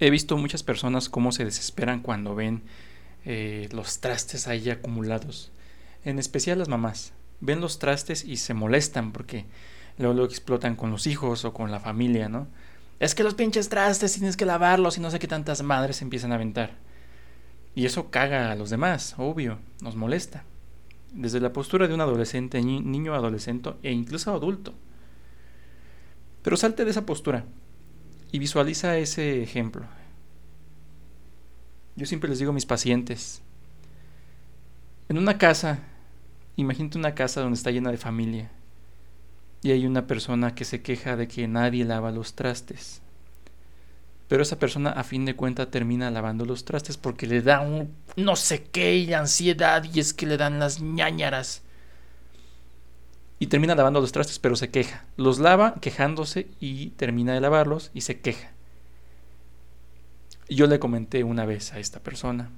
He visto muchas personas cómo se desesperan cuando ven eh, los trastes ahí acumulados. En especial las mamás. Ven los trastes y se molestan porque luego lo explotan con los hijos o con la familia, ¿no? Es que los pinches trastes tienes que lavarlos y no sé qué tantas madres empiezan a aventar. Y eso caga a los demás, obvio, nos molesta. Desde la postura de un adolescente, niño, adolescente e incluso adulto. Pero salte de esa postura y visualiza ese ejemplo. Yo siempre les digo a mis pacientes, en una casa, imagínate una casa donde está llena de familia y hay una persona que se queja de que nadie lava los trastes. Pero esa persona a fin de cuentas termina lavando los trastes porque le da un no sé qué y ansiedad y es que le dan las ñañaras. Y termina lavando los trastes pero se queja. Los lava quejándose y termina de lavarlos y se queja. Yo le comenté una vez a esta persona.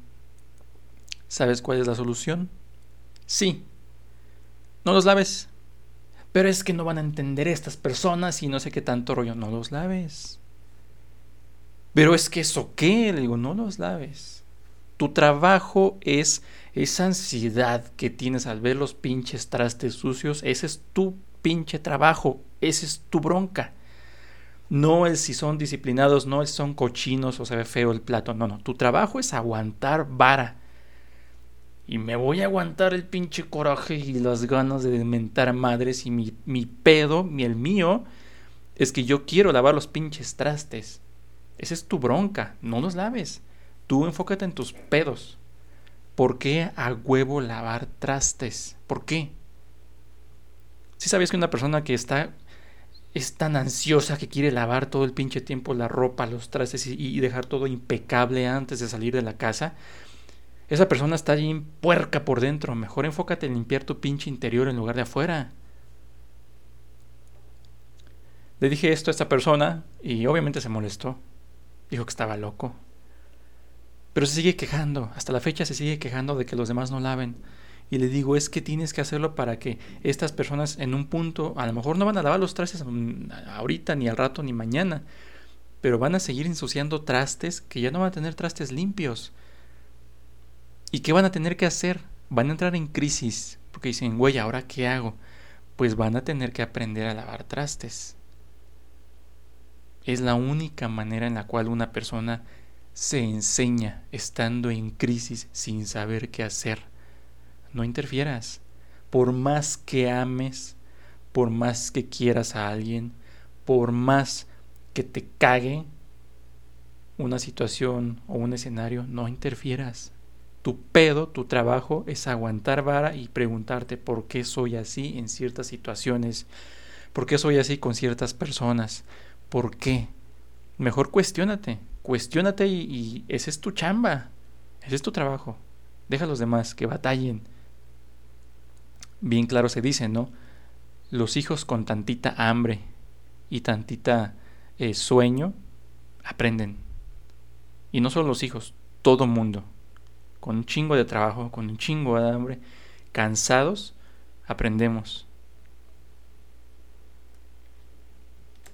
¿Sabes cuál es la solución? Sí. No los laves. Pero es que no van a entender estas personas y no sé qué tanto rollo. No los laves. Pero es que eso qué, le digo, no los laves. Tu trabajo es esa ansiedad que tienes al ver los pinches trastes sucios, ese es tu pinche trabajo, esa es tu bronca. No el si son disciplinados, no el si son cochinos o se ve feo el plato, no, no, tu trabajo es aguantar vara. Y me voy a aguantar el pinche coraje y las ganas de mentar madres y mi, mi pedo, mi, el mío, es que yo quiero lavar los pinches trastes. Esa es tu bronca, no los laves. Tú enfócate en tus pedos. ¿Por qué a huevo lavar trastes? ¿Por qué? Si sabías que una persona que está es tan ansiosa que quiere lavar todo el pinche tiempo la ropa, los trastes y, dejar todo impecable antes de salir de la casa, esa persona está allí puerca por dentro. Mejor enfócate en limpiar tu pinche interior en lugar de afuera. Le dije esto a esta persona y obviamente se molestó. Dijo que estaba loco. Pero se sigue quejando, hasta la fecha se sigue quejando de que los demás no laven. Y le digo, es que tienes que hacerlo para que estas personas en un punto, a lo mejor no van a lavar los trastes mm, ahorita, ni al rato, ni mañana, pero van a seguir ensuciando trastes que ya no van a tener trastes limpios. ¿Y qué van a tener que hacer? Van a entrar en crisis, porque dicen, güey, ¿ahora qué hago? Pues van a tener que aprender a lavar trastes. Es la única manera en la cual una persona se enseña estando en crisis sin saber qué hacer. No interfieras. Por más que ames, por más que quieras a alguien, por más que te cague una situación o un escenario, no interfieras. Tu pedo, tu trabajo es aguantar vara y preguntarte por qué soy así en ciertas situaciones, por qué soy así con ciertas personas, ¿Por qué? Mejor cuestiónate, cuestiónate y, ese es tu chamba, ese es tu trabajo. Deja a los demás que batallen. Bien claro se dice, ¿no? Los hijos con tantita hambre y tantita eh, sueño aprenden. Y no solo los hijos, todo mundo. Con un chingo de trabajo, con un chingo de hambre, cansados, aprendemos.